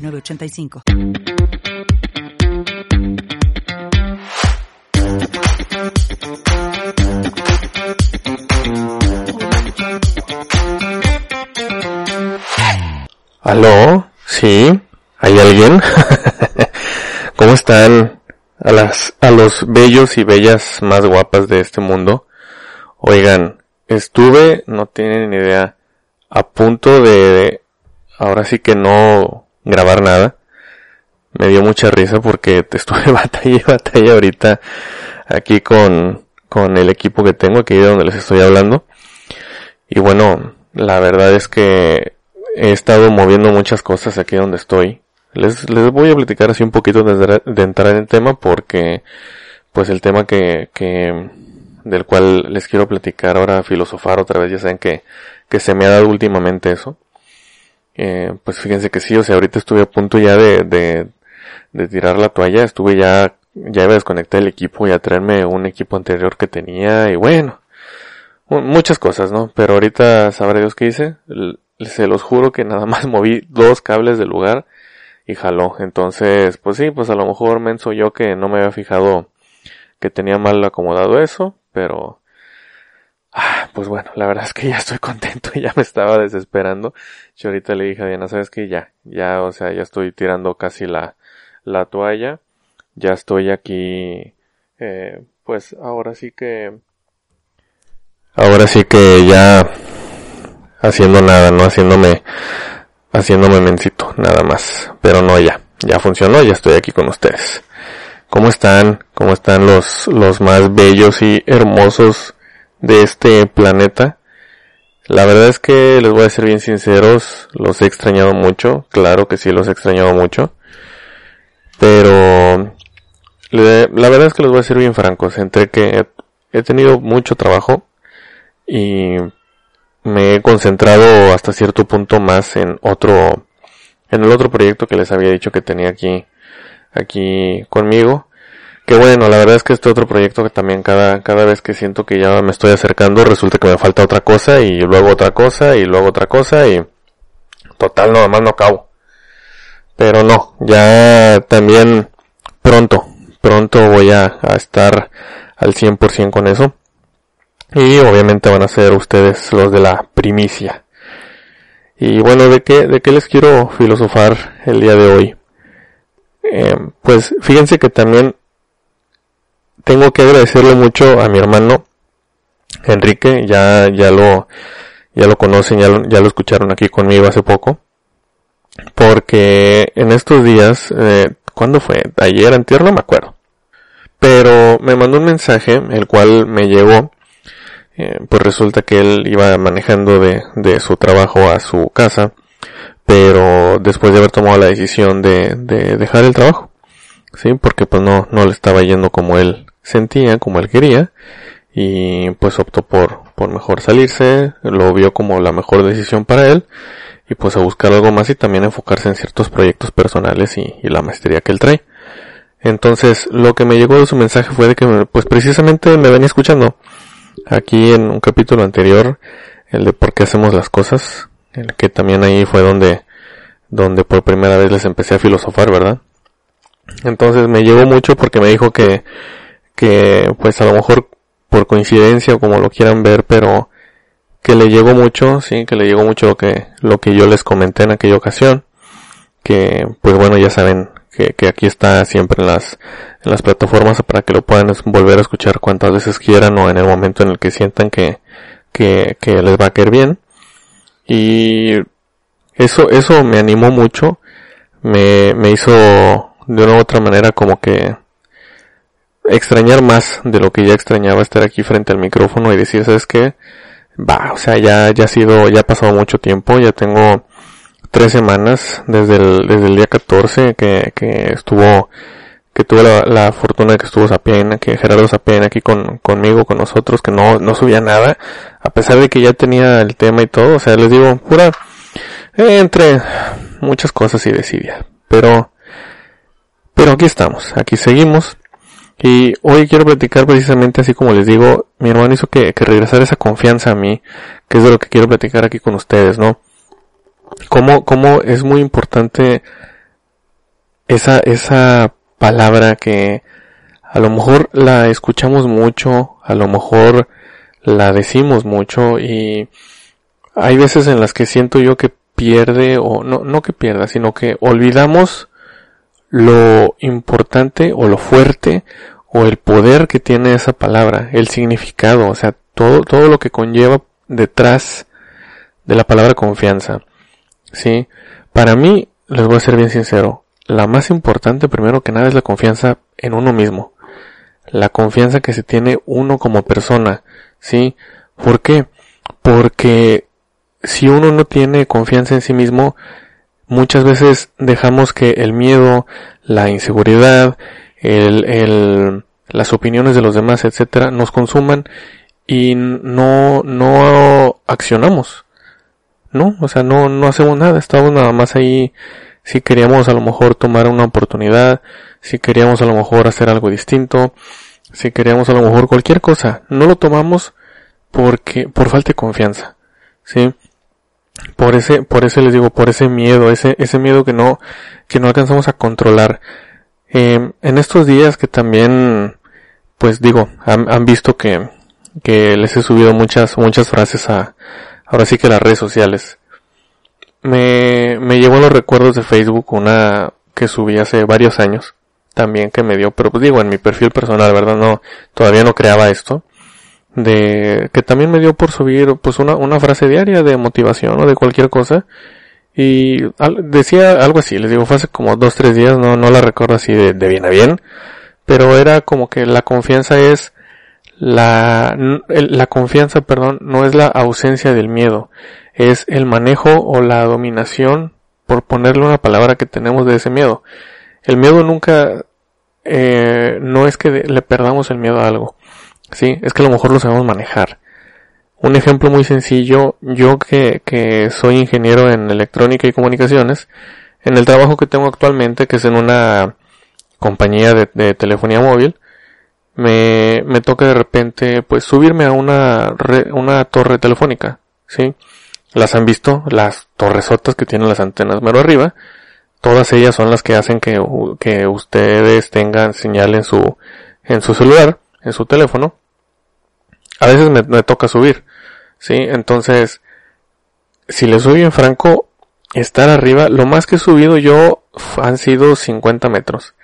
906985. ¿Aló? ¿Sí? ¿Hay alguien? ¿Cómo están a las, a los bellos y bellas más guapas de este mundo? Oigan, estuve, no tienen ni idea, a punto de, ahora sí que no grabar nada. Me dio mucha risa porque estuve batalla y batalla ahorita aquí con, con el equipo que tengo aquí de donde les estoy hablando. Y bueno, la verdad es que he estado moviendo muchas cosas aquí donde estoy. Les, les voy a platicar así un poquito de, de entrar en tema porque pues el tema que, que del cual les quiero platicar ahora, filosofar otra vez, ya saben que, que se me ha dado últimamente eso. Eh, pues fíjense que sí, o sea, ahorita estuve a punto ya de, de, de tirar la toalla, estuve ya, ya iba a desconectar el equipo y a traerme un equipo anterior que tenía y bueno, muchas cosas, ¿no? Pero ahorita sabrá Dios qué hice, se los juro que nada más moví dos cables del lugar y jaló. Entonces, pues sí, pues a lo mejor menso yo que no me había fijado que tenía mal acomodado eso, pero ah, pues bueno, la verdad es que ya estoy contento ya me estaba desesperando. Yo ahorita le dije a Diana, sabes que ya, ya, o sea, ya estoy tirando casi la, la toalla, ya estoy aquí, eh, pues ahora sí que, ahora sí que ya haciendo nada, no haciéndome, haciéndome mencito, nada más. Pero no ya, ya funcionó, ya estoy aquí con ustedes. ¿Cómo están? ¿Cómo están los, los más bellos y hermosos de este planeta? La verdad es que les voy a ser bien sinceros, los he extrañado mucho, claro que sí los he extrañado mucho, pero la verdad es que les voy a ser bien francos, entre que he tenido mucho trabajo y me he concentrado hasta cierto punto más en otro, en el otro proyecto que les había dicho que tenía aquí, aquí conmigo. Que bueno, la verdad es que este otro proyecto que también cada, cada vez que siento que ya me estoy acercando resulta que me falta otra cosa y luego otra cosa y luego otra cosa y total nada más no acabo. Pero no, ya también pronto, pronto voy a, estar al 100% con eso. Y obviamente van a ser ustedes los de la primicia. Y bueno, ¿de qué, de qué les quiero filosofar el día de hoy? Eh, pues fíjense que también tengo que agradecerle mucho a mi hermano Enrique, ya, ya lo, ya lo conocen, ya lo, ya lo escucharon aquí conmigo hace poco. Porque en estos días, eh, ¿cuándo fue? Ayer, antier, no me acuerdo. Pero me mandó un mensaje, el cual me llegó, eh, pues resulta que él iba manejando de, de su trabajo a su casa, pero después de haber tomado la decisión de, de dejar el trabajo, sí, porque pues no, no le estaba yendo como él sentía, como él quería, y pues optó por, por mejor salirse, lo vio como la mejor decisión para él, y pues a buscar algo más y también enfocarse en ciertos proyectos personales y, la maestría que él trae. Entonces, lo que me llegó de su mensaje fue de que, pues precisamente me venía escuchando aquí en un capítulo anterior, el de por qué hacemos las cosas, el que también ahí fue donde, donde por primera vez les empecé a filosofar, ¿verdad? Entonces me llegó mucho porque me dijo que, que pues a lo mejor por coincidencia o como lo quieran ver, pero que le llegó mucho, sí, que le llegó mucho lo que, lo que yo les comenté en aquella ocasión, que pues bueno ya saben que, que aquí está siempre en las, en las plataformas para que lo puedan volver a escuchar cuantas veces quieran o en el momento en el que sientan que, que, que les va a caer bien. Y eso, eso me animó mucho, me, me hizo de una u otra manera como que extrañar más de lo que ya extrañaba estar aquí frente al micrófono y decir, ¿sabes qué? Va, o sea, ya, ya ha sido, ya ha pasado mucho tiempo, ya tengo tres semanas, desde el, desde el día 14 que, que estuvo, que tuve la, fortuna de que estuvo Sapien, que Gerardo Sapien aquí con, conmigo, con nosotros, que no, no subía nada, a pesar de que ya tenía el tema y todo, o sea, les digo, pura, entre muchas cosas y decidía, pero, pero aquí estamos, aquí seguimos, y hoy quiero platicar precisamente así como les digo, mi hermano hizo que, regresara esa confianza a mí, que es de lo que quiero platicar aquí con ustedes, ¿no? Cómo, cómo es muy importante esa, esa palabra que a lo mejor la escuchamos mucho, a lo mejor la decimos mucho y hay veces en las que siento yo que pierde o no, no que pierda, sino que olvidamos lo importante o lo fuerte o el poder que tiene esa palabra, el significado, o sea, todo, todo lo que conlleva detrás de la palabra confianza. Sí, para mí, les voy a ser bien sincero, la más importante primero que nada es la confianza en uno mismo. La confianza que se tiene uno como persona. ¿Sí? ¿Por qué? Porque si uno no tiene confianza en sí mismo, muchas veces dejamos que el miedo, la inseguridad, el, el, las opiniones de los demás, etcétera, nos consuman y no, no accionamos. ¿No? O sea, no, no hacemos nada, estamos nada más ahí si queríamos a lo mejor tomar una oportunidad, si queríamos a lo mejor hacer algo distinto, si queríamos a lo mejor cualquier cosa, no lo tomamos porque, por falta de confianza, ¿sí? Por ese, por ese les digo, por ese miedo, ese, ese miedo que no, que no alcanzamos a controlar. Eh, en estos días que también, pues digo, han, han, visto que, que les he subido muchas, muchas frases a, ahora sí que las redes sociales. Me, me llevó a los recuerdos de Facebook una que subí hace varios años, también que me dio, pero pues digo, en mi perfil personal, ¿verdad? No, todavía no creaba esto de que también me dio por subir pues una, una frase diaria de motivación o de cualquier cosa y decía algo así, les digo, fue hace como dos, tres días, no, no la recuerdo así de, de bien a bien, pero era como que la confianza es la, la confianza, perdón, no es la ausencia del miedo, es el manejo o la dominación, por ponerle una palabra que tenemos de ese miedo. El miedo nunca, eh, no es que le perdamos el miedo a algo, Sí, es que a lo mejor lo sabemos manejar. Un ejemplo muy sencillo, yo que, que soy ingeniero en electrónica y comunicaciones, en el trabajo que tengo actualmente, que es en una compañía de, telefonía móvil, me, me toca de repente pues subirme a una, una torre telefónica, ¿sí? Las han visto, las torresotas que tienen las antenas mero arriba, todas ellas son las que hacen que, que ustedes tengan señal en su, en su celular, en su teléfono, a veces me, toca subir, ¿sí? Entonces, si le soy en franco, estar arriba, lo más que he subido yo han sido 50 metros.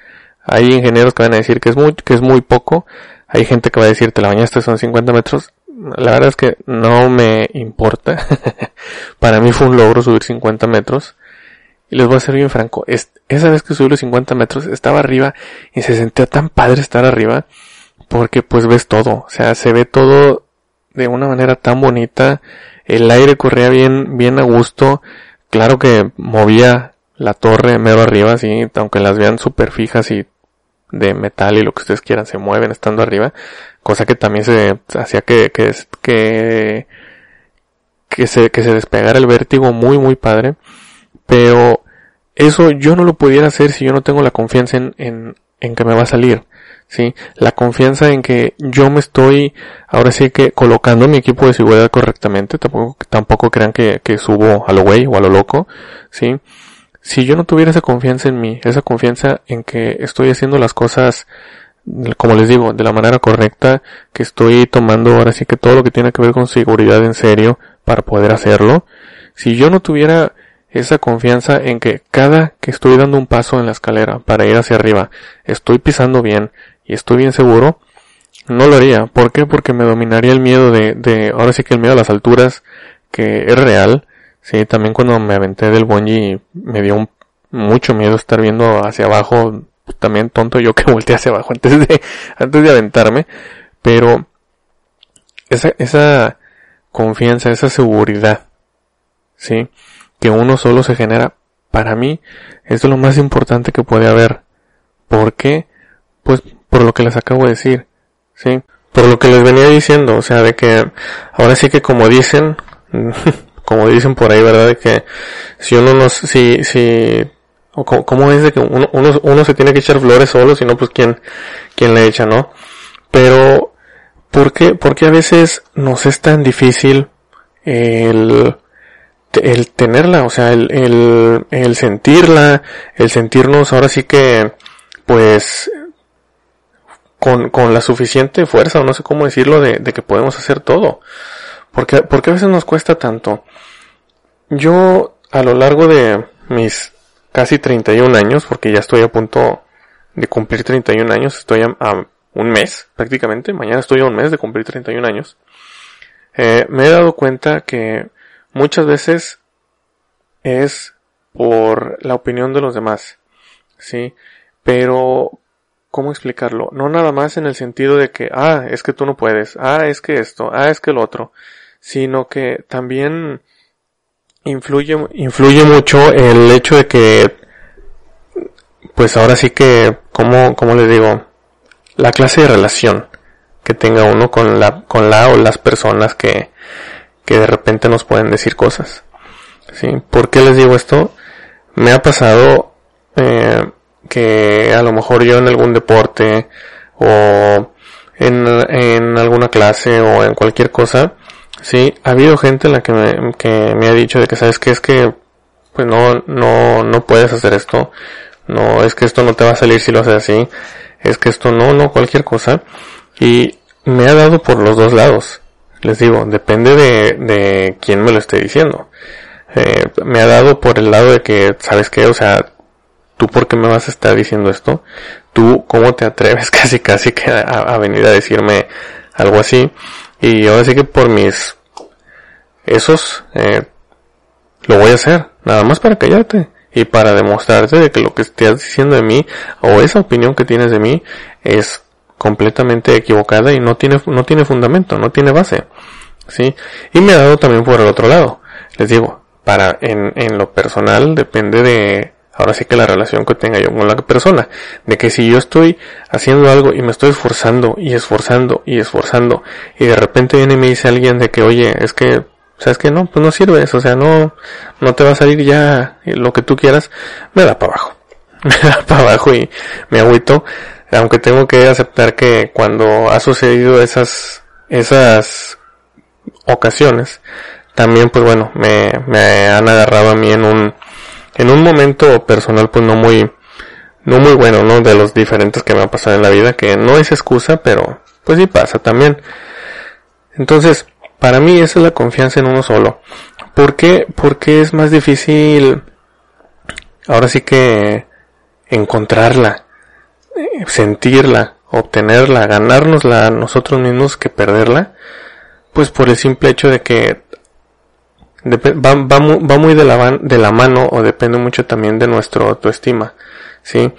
Hay ingenieros que van a decir que es muy, que es muy poco. Hay gente que va a decir, te la bañaste, son 50 metros. La verdad es que no me importa. Para mí fue un logro subir 50 metros. Y les voy a ser bien franco. esa vez que subí los 50 metros, estaba arriba y se sentía tan padre estar arriba porque pues ves todo, o sea, se ve todo de una manera tan bonita, el aire corría bien, bien a gusto, claro que movía la torre mero arriba, sí, aunque las vean súper fijas y de metal y lo que ustedes quieran se mueven estando arriba, cosa que también se hacía que, que, que, que se, que se despegara el vértigo muy, muy padre, pero eso yo no lo pudiera hacer si yo no tengo la confianza en, en, en que me va a salir. ¿Sí? La confianza en que yo me estoy, ahora sí que colocando mi equipo de seguridad correctamente, tampoco, tampoco crean que, que subo a lo güey o a lo loco, ¿sí? Si yo no tuviera esa confianza en mí, esa confianza en que estoy haciendo las cosas, como les digo, de la manera correcta, que estoy tomando ahora sí que todo lo que tiene que ver con seguridad en serio para poder hacerlo, si yo no tuviera esa confianza en que cada que estoy dando un paso en la escalera para ir hacia arriba, estoy pisando bien, y estoy bien seguro, no lo haría. ¿Por qué? Porque me dominaría el miedo de, de, ahora sí que el miedo a las alturas, que es real. Sí, también cuando me aventé del bungee me dio mucho miedo estar viendo hacia abajo. También tonto yo que volteé hacia abajo antes de, antes de aventarme. Pero, esa, esa confianza, esa seguridad, sí, que uno solo se genera, para mí es lo más importante que puede haber. ¿Por qué? Pues por lo que les acabo de decir, ¿sí? Por lo que les venía diciendo, o sea, de que ahora sí que como dicen, como dicen por ahí, ¿verdad? De que si uno no, si, si, o cómo es de que uno, uno, uno se tiene que echar flores solo, si no, pues quién, quién le echa, ¿no? Pero, ¿por qué, por qué a veces nos es tan difícil el, el tenerla, o sea, el, el, el sentirla, el sentirnos ahora sí que, pues, con, con la suficiente fuerza, o no sé cómo decirlo, de, de que podemos hacer todo. Porque, porque a veces nos cuesta tanto. Yo, a lo largo de mis casi 31 años, porque ya estoy a punto de cumplir 31 años, estoy a, un mes prácticamente, mañana estoy a un mes de cumplir 31 años, eh, me he dado cuenta que muchas veces es por la opinión de los demás, ¿sí? Pero, ¿cómo explicarlo? No nada más en el sentido de que, ah, es que tú no puedes, ah, es que esto, ah, es que el otro, sino que también influye, influye mucho el hecho de que, pues ahora sí que, como, como le digo, la clase de relación que tenga uno con la, con la o las personas que, que de repente nos pueden decir cosas. ¿Sí? ¿Por qué les digo esto? Me ha pasado, eh, que a lo mejor yo en algún deporte o en, en alguna clase o en cualquier cosa, Sí, ha habido gente en la que me, que me ha dicho de que sabes que es que pues no, no, no puedes hacer esto, no, es que esto no te va a salir si lo haces así, es que esto no, no, cualquier cosa. Y me ha dado por los dos lados. Les digo, depende de, de quién me lo esté diciendo. Eh, me ha dado por el lado de que, ¿sabes qué? O sea, ¿tú por qué me vas a estar diciendo esto? ¿Tú cómo te atreves casi casi que a, venir a decirme algo así? Y ahora sí que por mis esos eh, lo voy a hacer, nada más para callarte y para demostrarte de que lo que estás diciendo de mí o esa opinión que tienes de mí es completamente equivocada y no tiene no tiene fundamento, no tiene base. ¿Sí? Y me ha dado también por el otro lado. Les digo, para en, en lo personal depende de ahora sí que la relación que tenga yo con la persona, de que si yo estoy haciendo algo y me estoy esforzando y esforzando y esforzando y de repente viene y me dice alguien de que oye, es que, sabes que no, pues no sirve eso, o sea, no, no te va a salir ya lo que tú quieras, me da para abajo, me da para abajo y me agüito, aunque tengo que aceptar que cuando ha sucedido esas, esas ocasiones, también pues bueno, me, me han agarrado a mí en un, en un momento personal pues no muy, no muy bueno, ¿no? De los diferentes que me han pasado en la vida, que no es excusa, pero pues sí pasa también. Entonces, para mí esa es la confianza en uno solo. ¿Por qué? Porque es más difícil, ahora sí que encontrarla, sentirla, obtenerla, ganárnosla nosotros mismos que perderla, pues por el simple hecho de que va, va, muy de la, de la mano o depende mucho también de nuestra autoestima, ¿sí?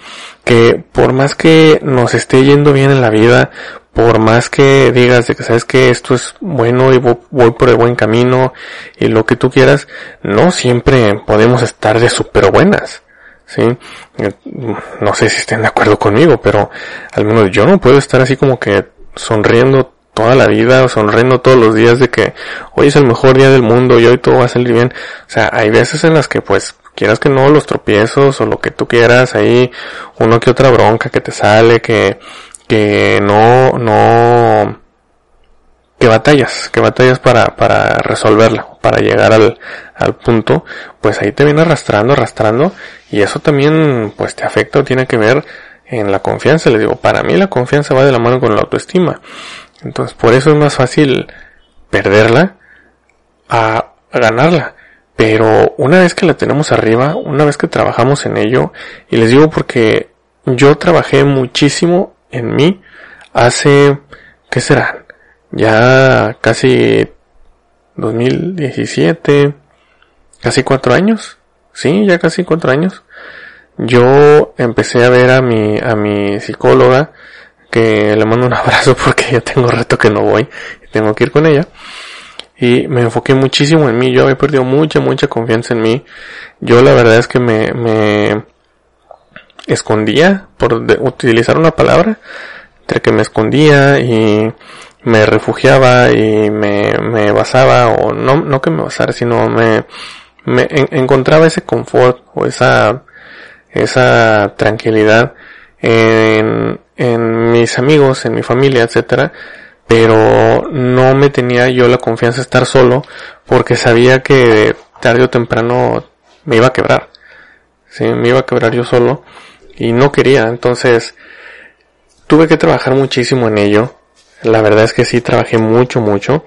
Que por más que nos esté yendo bien en la vida, por más que digas de que sabes que esto es bueno y voy por el buen camino y lo que tú quieras, no siempre podemos estar de súper buenas. ¿sí? No sé si estén de acuerdo conmigo, pero al menos yo no puedo estar así como que sonriendo toda la vida, sonriendo todos los días de que hoy es el mejor día del mundo y hoy todo va a salir bien. O sea, hay veces en las que pues quieras que no, los tropiezos o lo que tú quieras, ahí uno que otra bronca que te sale, que, que no, no, que batallas, que batallas para, para resolverla, para llegar al, al punto, pues ahí te viene arrastrando, arrastrando, y eso también, pues te afecta o tiene que ver en la confianza. Les digo, para mí la confianza va de la mano con la autoestima. Entonces, por eso es más fácil perderla a, ganarla. Pero una vez que la tenemos arriba, una vez que trabajamos en ello, y les digo porque yo trabajé muchísimo en mí hace, ¿qué serán? Ya casi 2017, casi cuatro años. Sí, ya casi cuatro años. Yo empecé a ver a mi, a mi psicóloga que le mando un abrazo porque ya tengo reto que no voy y tengo que ir con ella. y me enfoqué muchísimo en mí. Yo había perdido mucha, mucha confianza en mí. Yo la verdad es que me, me escondía, por utilizar una palabra, entre que me escondía y me refugiaba y me, me basaba, o no, no que me basara, sino me, me encontraba ese confort o esa, esa tranquilidad en, en mis amigos, en mi familia, etcétera, pero no me tenía yo la confianza de estar solo porque sabía que tarde o temprano me iba a quebrar. Sí, me iba a quebrar yo solo y no quería, entonces tuve que trabajar muchísimo en ello. La verdad es que sí trabajé mucho, mucho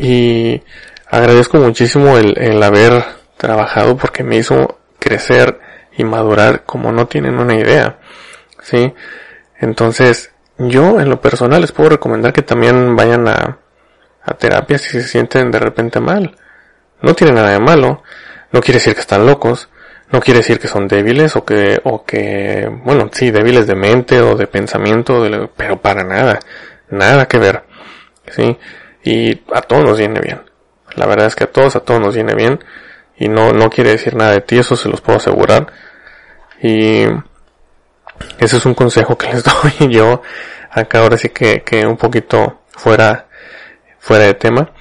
y agradezco muchísimo el, el haber trabajado porque me hizo crecer y madurar como no tienen una idea. Sí, entonces yo en lo personal les puedo recomendar que también vayan a, a terapia si se sienten de repente mal. No tiene nada de malo. No quiere decir que están locos. No quiere decir que son débiles o que, o que, bueno, sí, débiles de mente o de pensamiento, pero para nada. Nada que ver. Sí. Y a todos nos viene bien. La verdad es que a todos, a todos nos viene bien. Y no, no quiere decir nada de ti, eso se los puedo asegurar. Y ese es un consejo que les doy yo acá ahora sí que, que un poquito fuera, fuera de tema.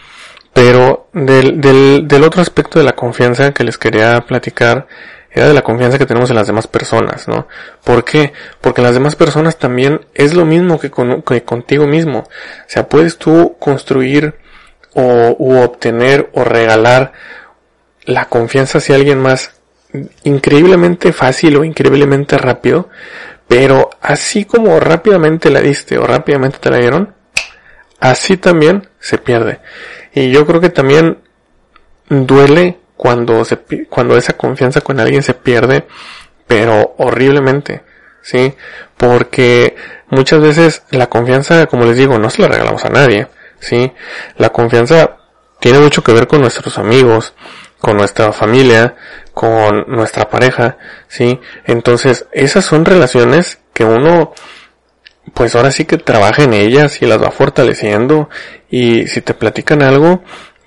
Pero del, del, del otro aspecto de la confianza que les quería platicar era de la confianza que tenemos en las demás personas, ¿no? ¿Por qué? Porque las demás personas también es lo mismo que, con, que contigo mismo. O sea, puedes tú construir o obtener o regalar la confianza hacia alguien más increíblemente fácil o increíblemente rápido, pero así como rápidamente la diste o rápidamente te la dieron, así también se pierde. Y yo creo que también duele cuando se, cuando esa confianza con alguien se pierde, pero horriblemente, ¿sí? Porque muchas veces la confianza, como les digo, no se la regalamos a nadie, ¿sí? La confianza tiene mucho que ver con nuestros amigos, con nuestra familia, con nuestra pareja, ¿sí? Entonces, esas son relaciones que uno, pues ahora sí que trabaja en ellas y las va fortaleciendo y si te platican algo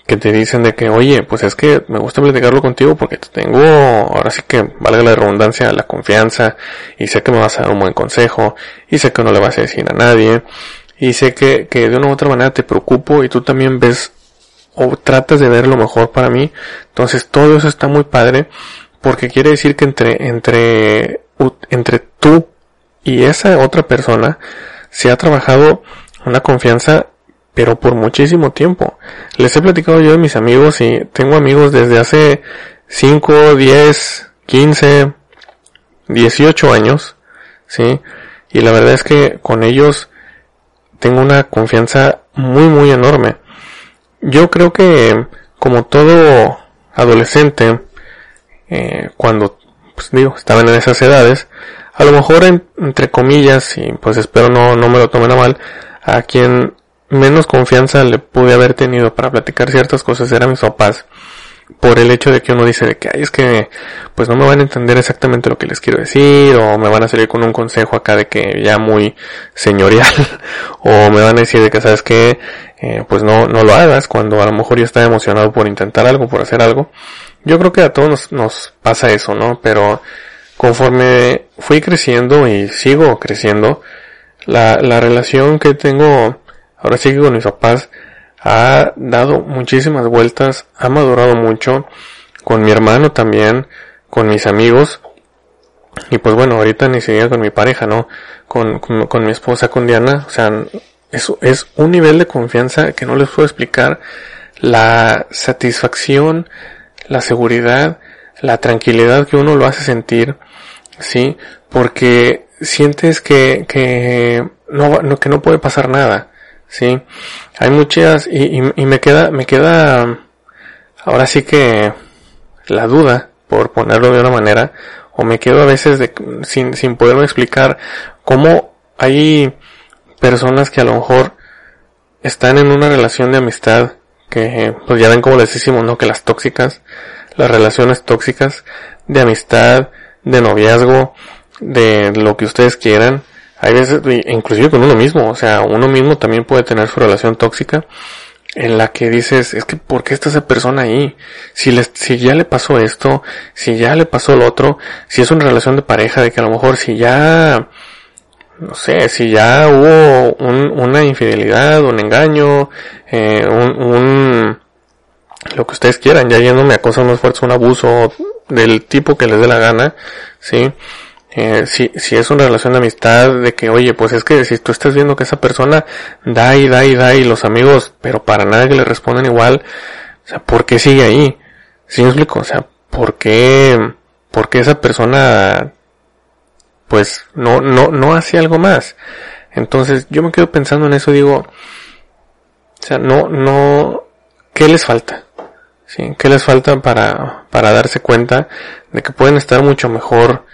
que te dicen de que, oye, pues es que me gusta platicarlo contigo porque te tengo, ahora sí que valga la redundancia, la confianza y sé que me vas a dar un buen consejo y sé que no le vas a decir a nadie y sé que, que de una u otra manera te preocupo y tú también ves o tratas de ver lo mejor para mí. Entonces todo eso está muy padre porque quiere decir que entre, entre, entre tú y esa otra persona se ha trabajado una confianza pero por muchísimo tiempo. Les he platicado yo de mis amigos y tengo amigos desde hace 5, 10, 15, 18 años, ¿sí? Y la verdad es que con ellos tengo una confianza muy muy enorme. Yo creo que, como todo adolescente, eh, cuando, pues digo, estaban en esas edades, a lo mejor entre comillas, y pues espero no, no me lo tomen a mal, a quien menos confianza le pude haber tenido para platicar ciertas cosas eran mis papás por el hecho de que uno dice de que ay es que pues no me van a entender exactamente lo que les quiero decir o me van a salir con un consejo acá de que ya muy señorial o me van a decir de que sabes que eh, pues no no lo hagas cuando a lo mejor yo estaba emocionado por intentar algo por hacer algo yo creo que a todos nos, nos pasa eso no pero conforme fui creciendo y sigo creciendo la la relación que tengo ahora sí que con mis papás ha dado muchísimas vueltas, ha madurado mucho, con mi hermano también, con mis amigos, y pues bueno, ahorita ni siquiera con mi pareja, ¿no? Con, con, mi esposa, con Diana, o sea, eso es un nivel de confianza que no les puedo explicar, la satisfacción, la seguridad, la tranquilidad que uno lo hace sentir, ¿sí? Porque sientes que, que no, que no puede pasar nada. Sí, hay muchas y, y, me queda, me queda ahora sí que la duda, por ponerlo de una manera, o me quedo a veces de, sin, sin poderme explicar cómo hay personas que a lo mejor están en una relación de amistad que, pues ya ven como les decimos, ¿no? Que las tóxicas, las relaciones tóxicas de amistad, de noviazgo, de lo que ustedes quieran, hay veces, inclusive con uno mismo, o sea, uno mismo también puede tener su relación tóxica. en la que dices, es que ¿por qué está esa persona ahí? Si, les, si ya le pasó esto, si ya le pasó lo otro, si es una relación de pareja, de que a lo mejor si ya, no sé, si ya hubo un, una infidelidad, un engaño, eh, un, un, lo que ustedes quieran, ya yéndome a cosas más fuertes, un abuso del tipo que les dé la gana, ¿sí? Eh, si, si es una relación de amistad, de que, oye, pues es que si tú estás viendo que esa persona da y da y da y los amigos, pero para nada que le responden igual, o sea, ¿por qué sigue ahí? ¿Sí me explico? O sea, ¿por qué, por qué esa persona, pues, no, no, no hace algo más? Entonces, yo me quedo pensando en eso, digo, o sea, no, no, ¿qué les falta? ¿Sí? ¿Qué les falta para, para darse cuenta de que pueden estar mucho mejor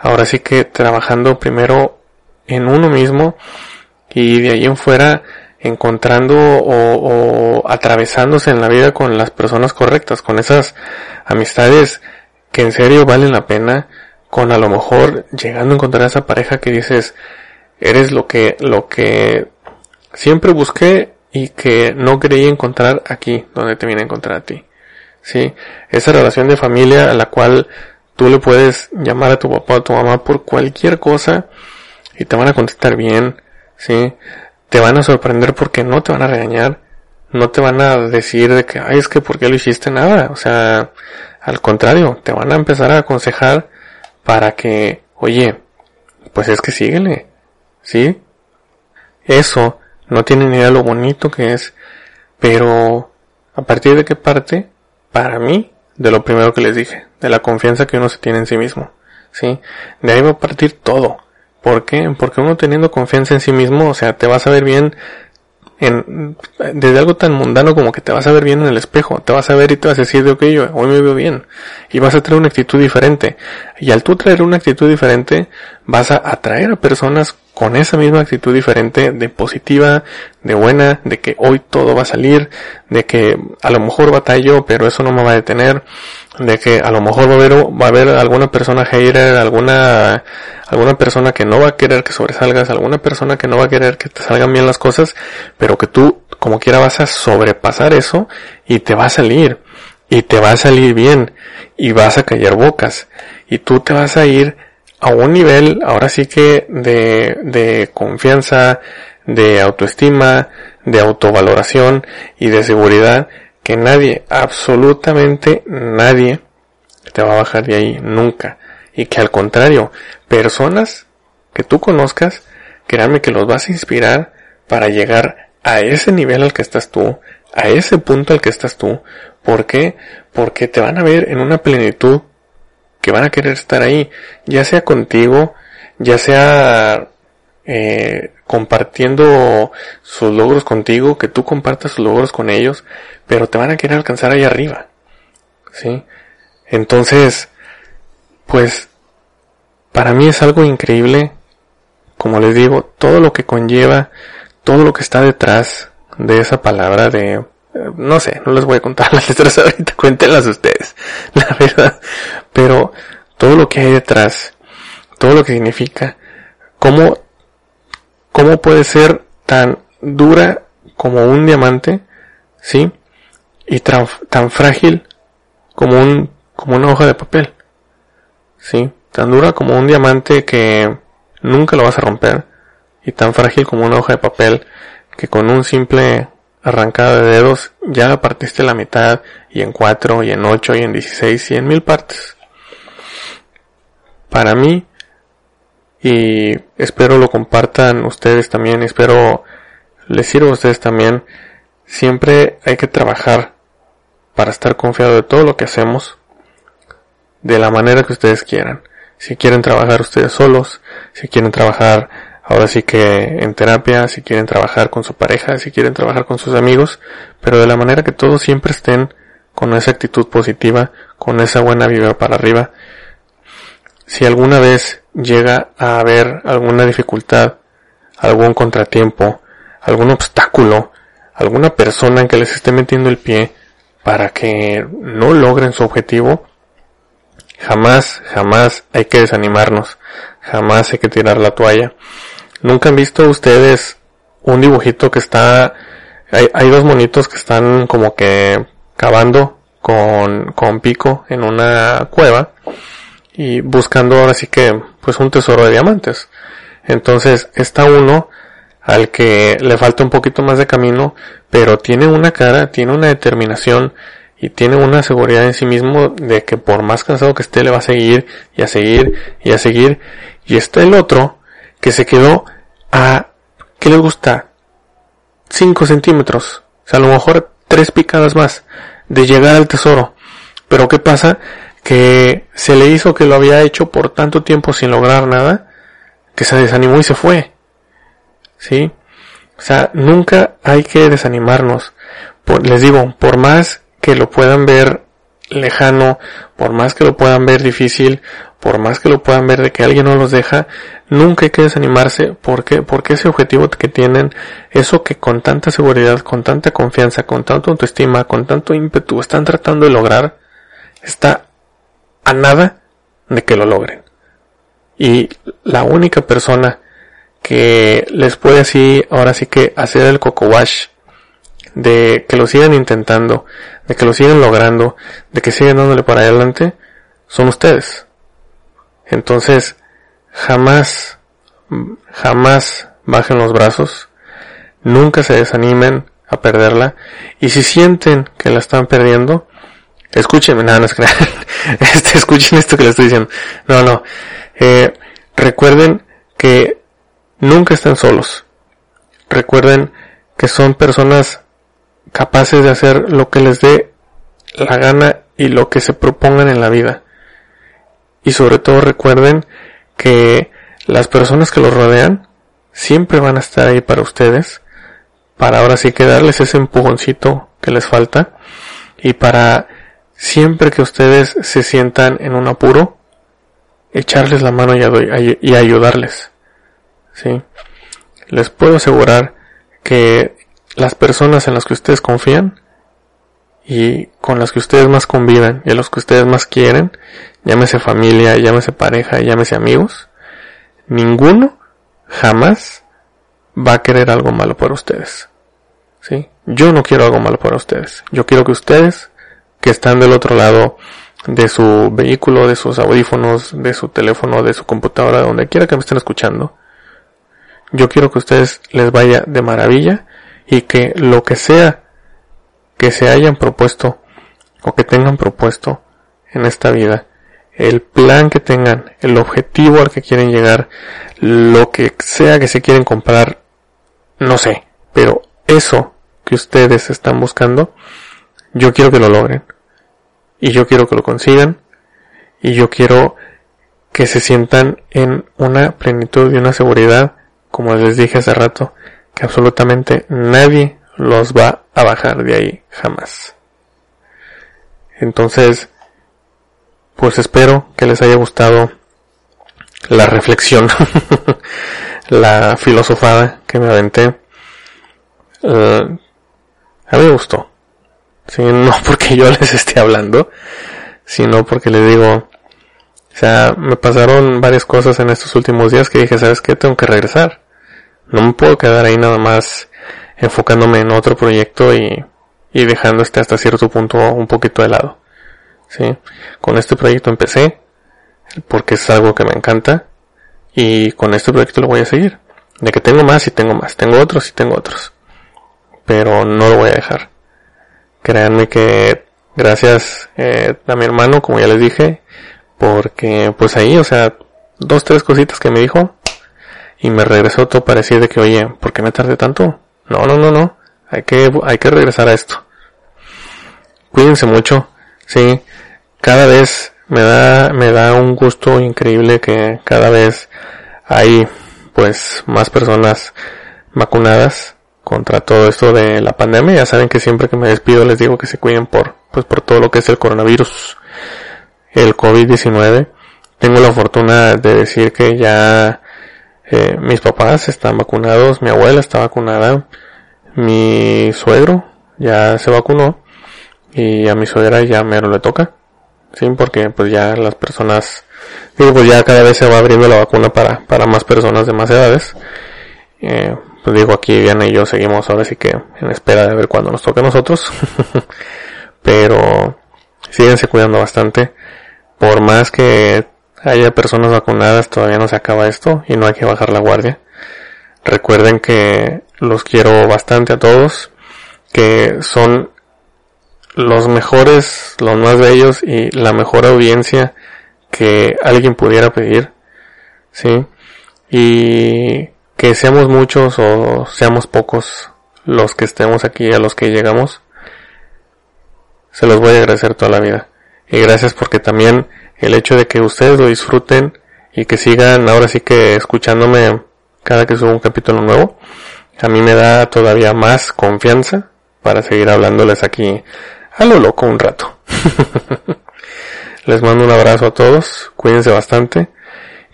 ahora sí que trabajando primero en uno mismo y de ahí en fuera encontrando o, atravesándose en la vida con las personas correctas, con esas amistades que en serio valen la pena, con a lo mejor llegando a encontrar a esa pareja que dices, eres lo que, lo que siempre busqué y que no creí encontrar aquí, donde te viene a encontrar a ti. Sí, esa relación de familia a la cual Tú le puedes llamar a tu papá o a tu mamá por cualquier cosa y te van a contestar bien, ¿sí? Te van a sorprender porque no te van a regañar, no te van a decir de que, ay, es que por qué lo hiciste nada, o sea, al contrario, te van a empezar a aconsejar para que, oye, pues es que síguele, ¿sí? Eso no tiene ni idea de lo bonito que es, pero a partir de qué parte, para mí, de lo primero que les dije, de la confianza que uno se tiene en sí mismo, ¿sí? De ahí va a partir todo. ¿Por qué? Porque uno teniendo confianza en sí mismo, o sea, te vas a ver bien en, desde algo tan mundano como que te vas a ver bien en el espejo, te vas a ver y te vas a decir de ok, yo hoy me veo bien y vas a traer una actitud diferente y al tú traer una actitud diferente vas a atraer a personas con esa misma actitud diferente de positiva, de buena, de que hoy todo va a salir, de que a lo mejor batallo pero eso no me va a detener, de que a lo mejor va a haber, va a haber alguna persona hater, alguna, alguna persona que no va a querer que sobresalgas, alguna persona que no va a querer que te salgan bien las cosas, pero que tú como quiera vas a sobrepasar eso y te va a salir, y te va a salir bien, y vas a callar bocas, y tú te vas a ir a un nivel, ahora sí que de, de confianza, de autoestima, de autovaloración y de seguridad que nadie, absolutamente nadie, te va a bajar de ahí nunca. Y que al contrario, personas que tú conozcas, créanme que los vas a inspirar para llegar a ese nivel al que estás tú, a ese punto al que estás tú. ¿Por qué? Porque te van a ver en una plenitud que van a querer estar ahí, ya sea contigo, ya sea eh, compartiendo sus logros contigo, que tú compartas sus logros con ellos, pero te van a querer alcanzar ahí arriba. ¿Sí? Entonces, pues, para mí es algo increíble, como les digo, todo lo que conlleva, todo lo que está detrás de esa palabra de, no sé, no les voy a contar las letras ahorita, cuéntenlas ustedes, la verdad, pero todo lo que hay detrás, todo lo que significa, cómo, cómo puede ser tan dura como un diamante, ¿sí? y tan, frágil como un como una hoja de papel. ¿Sí? Tan dura como un diamante que nunca lo vas a romper y tan frágil como una hoja de papel que con un simple arrancada de dedos ya partiste la mitad y en cuatro y en ocho y en dieciséis y en mil partes. Para mí y espero lo compartan ustedes también, espero les sirva a ustedes también, siempre hay que trabajar para estar confiado de todo lo que hacemos de la manera que ustedes quieran. Si quieren trabajar ustedes solos, si quieren trabajar ahora sí que en terapia, si quieren trabajar con su pareja, si quieren trabajar con sus amigos, pero de la manera que todos siempre estén con esa actitud positiva, con esa buena vibra para arriba. Si alguna vez llega a haber alguna dificultad, algún contratiempo, algún obstáculo, alguna persona en que les esté metiendo el pie, para que no logren su objetivo, jamás, jamás hay que desanimarnos, jamás hay que tirar la toalla. ¿Nunca han visto ustedes un dibujito que está hay, dos monitos que están como que cavando con, con pico en una cueva y buscando ahora sí que pues un tesoro de diamantes. Entonces está uno al que le falta un poquito más de camino, pero tiene una cara, tiene una determinación y tiene una seguridad en sí mismo de que por más cansado que esté le va a seguir y a seguir y a seguir. Y está el otro que se quedó a, ¿qué le gusta? 5 centímetros. O sea, a lo mejor tres picadas más de llegar al tesoro. Pero ¿qué pasa? Que se le hizo que lo había hecho por tanto tiempo sin lograr nada, que se desanimó y se fue. ¿Sí? O sea, nunca hay que desanimarnos. les digo, por más que lo puedan ver lejano, por más que lo puedan ver difícil, por más que lo puedan ver de que alguien no los deja, nunca hay que desanimarse porque, porque ese objetivo que tienen, eso que con tanta seguridad, con tanta confianza, con tanta autoestima, con tanto ímpetu están tratando de lograr, está a nada de que lo logren. Y la única persona que les puede así, ahora sí que hacer el coco wash, de que lo sigan intentando, de que lo sigan logrando, de que sigan dándole para adelante, son ustedes. Entonces, jamás, jamás bajen los brazos, nunca se desanimen a perderla, y si sienten que la están perdiendo, escúchenme, nada, no es este, escuchen esto que les estoy diciendo. No, no, eh, recuerden que nunca están solos. Recuerden que son personas capaces de hacer lo que les dé la gana y lo que se propongan en la vida. Y sobre todo recuerden que las personas que los rodean siempre van a estar ahí para ustedes, para ahora sí que darles ese empujoncito que les falta y para siempre que ustedes se sientan en un apuro, echarles la mano y, ayudarles. ¿Sí? Les puedo asegurar que las personas en las que ustedes confían y con las que ustedes más conviven y a los que ustedes más quieren, llámese familia, llámese pareja, llámese amigos, ninguno jamás va a querer algo malo para ustedes. ¿Sí? Yo no quiero algo malo para ustedes. Yo quiero que ustedes, que están del otro lado de su vehículo, de sus audífonos, de su teléfono, de su computadora, donde quiera que me estén escuchando, yo quiero que ustedes les vaya de maravilla y que lo que sea que se hayan propuesto o que tengan propuesto en esta vida, el plan que tengan, el objetivo al que quieren llegar, lo que sea que se quieren comprar, no sé, pero eso que ustedes están buscando, yo quiero que lo logren. Y yo quiero que lo consigan. Y yo quiero que se sientan en una plenitud y una seguridad, como les dije hace rato, que absolutamente nadie los va a bajar de ahí jamás. Entonces, pues espero que les haya gustado la reflexión, la filosofada que me aventé. Eh, a mí me gustó. no porque yo les esté hablando, sino porque les digo, o sea, me pasaron varias cosas en estos últimos días que dije, ¿sabes qué? Tengo que regresar. No me puedo quedar ahí nada más enfocándome en otro proyecto y, y dejando este hasta cierto punto un poquito de lado. ¿Sí? Con este proyecto empecé porque es algo que me encanta y con este proyecto lo voy a seguir. De que tengo más y tengo más, tengo otros y tengo otros. Pero no lo voy a dejar. Créanme que gracias eh, a mi hermano, como ya les dije, porque pues ahí, o sea, dos, tres cositas que me dijo, y me regresó todo para decir de que, oye, ¿por qué me tardé tanto? No, no, no, no. Hay que, hay que regresar a esto. Cuídense mucho. Sí. Cada vez me da, me da un gusto increíble que cada vez hay, pues, más personas vacunadas contra todo esto de la pandemia. Ya saben que siempre que me despido les digo que se cuiden por, pues, por todo lo que es el coronavirus, el COVID-19. Tengo la fortuna de decir que ya eh, mis papás están vacunados, mi abuela está vacunada, mi suegro ya se vacunó y a mi suegra ya mero le toca, sí, porque pues ya las personas, digo pues ya cada vez se va abriendo la vacuna para, para más personas de más edades, eh, pues digo, aquí Diana y yo seguimos ahora sí que en espera de ver cuándo nos toca a nosotros. Pero síguense cuidando bastante. Por más que haya personas vacunadas, todavía no se acaba esto y no hay que bajar la guardia. Recuerden que los quiero bastante a todos, que son los mejores, los más bellos y la mejor audiencia que alguien pudiera pedir, ¿sí? Y que seamos muchos o seamos pocos los que estemos aquí, a los que llegamos, se los voy a agradecer toda la vida. Y gracias porque también el hecho de que ustedes lo disfruten y que sigan ahora sí que escuchándome cada que subo un capítulo nuevo, a mí me da todavía más confianza para seguir hablándoles aquí a lo loco un rato. Les mando un abrazo a todos, cuídense bastante.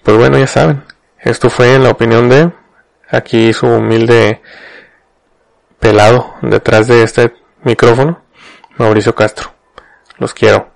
Pues bueno, ya saben, esto fue en la opinión de aquí su humilde pelado detrás de este micrófono, Mauricio Castro. Los quiero.